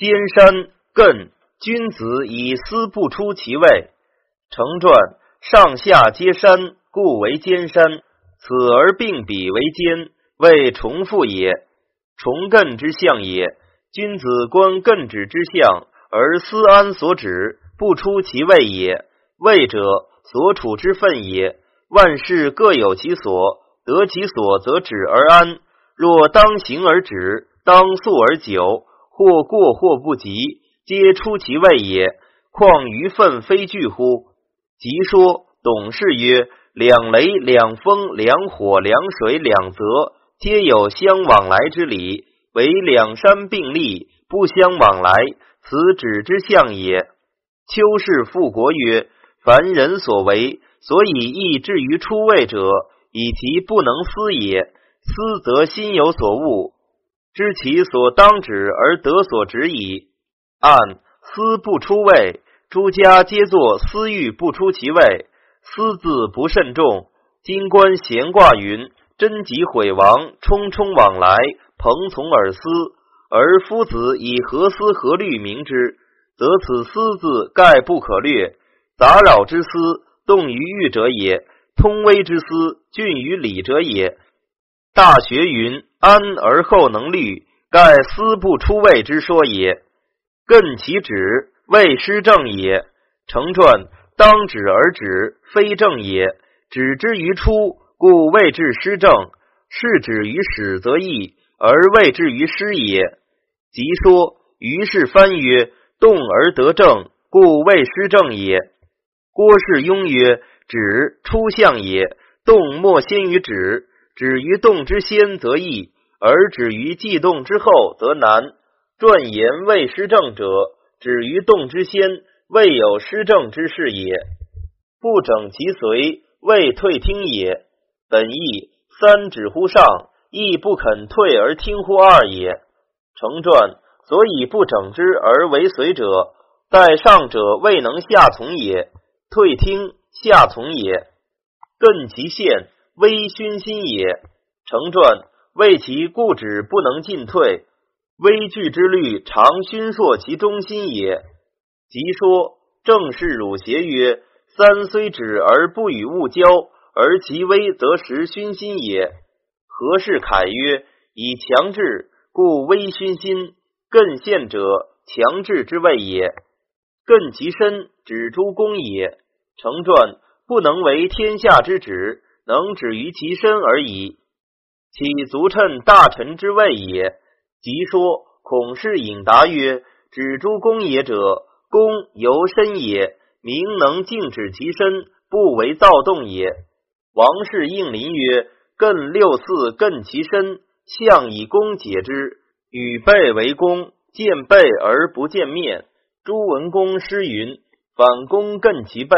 兼山艮，君子以思不出其位。成传上下皆山，故为兼山。此而并比为兼，谓重复也。重艮之象也。君子观艮指之象，而思安所止，不出其位也。位者，所处之分也。万事各有其所，得其所则止而安。若当行而止，当速而久，或过或不及，皆出其位也。况余愤非具乎？即说董氏曰：两雷、两风、两火、两水、两泽，皆有相往来之理，唯两山并立，不相往来，此止之象也。丘氏复国曰：凡人所为，所以易至于出位者，以其不能思也。思则心有所悟，知其所当止而得所止矣。按思不出位，诸家皆作思欲不出其位。思字不慎重。今观闲卦云：贞吉毁亡，冲冲往来，朋从而思。而夫子以何思何虑明之，则此思字概不可略。杂扰之思，动于欲者也；通微之思，峻于理者也。大学云：安而后能虑，盖思不出位之说也。艮其止，谓失正也。成传当止而止，非正也。止之于出，故谓之失正；是止于始则易，而谓之于失也。即说于是翻曰：动而得正，故谓失正也。郭氏庸曰：止出象也，动莫先于止。止于动之先则易，而止于既动之后则难。传言未失正者，止于动之先，未有失正之事也。不整其随，未退听也。本义三止乎上，亦不肯退而听乎二也。成传所以不整之而为随者，待上者未能下从也，退听下从也。更其现。微熏心也。成传为其固止不能进退，微惧之虑常熏烁其中心也。即说正是汝邪曰：三虽止而不与物交，而其微则实熏心也。何事凯曰：以强制，故微熏心。艮陷者，强制之谓也。艮其身，止诸公也。成传不能为天下之止。能止于其身而已，岂足称大臣之位也？即说孔氏引答曰：“止诸公也者，公由身也，明能静止其身，不为躁动也。”王氏应临曰：“艮六四，艮其身，象以公解之。与背为公，见背而不见面。朱文公诗云：‘反公艮其背。’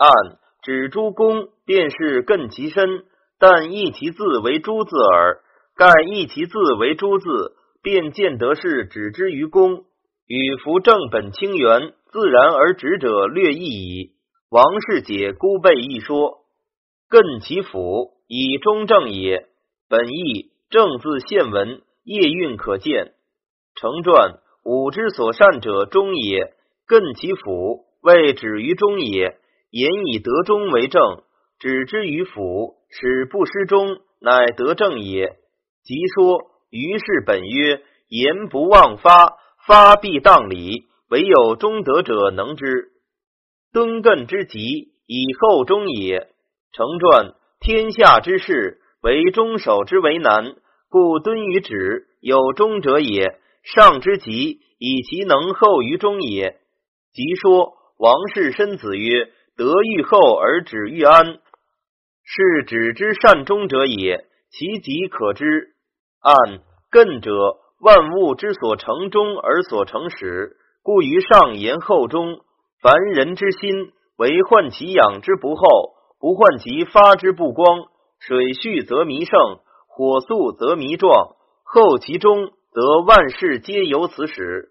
按。”指诸公，便是艮其身，但异其字为诸字耳。盖异其字为诸字，便见得是指之于公，与夫正本清源，自然而止者略异矣。王氏解孤背一说，艮其府以中正也。本意正字现文，业运可见。成传武之所善者中也，艮其府谓止于中也。言以得中为正，止之于辅，使不失中，乃得正也。即说于是本曰：言不忘发，发必当理，唯有中德者能之。敦艮之极，以后中也。成传天下之事，为中守之为难，故敦于止，有中者也。上之极，以其能后于中也。即说王氏申子曰。得欲厚而止欲安，是止之善终者也。其极可知。按艮者，万物之所成终而所成始，故于上言后终。凡人之心，为患其养之不厚，不患其发之不光。水蓄则弥盛，火速则弥壮。厚其中，则万事皆由此始。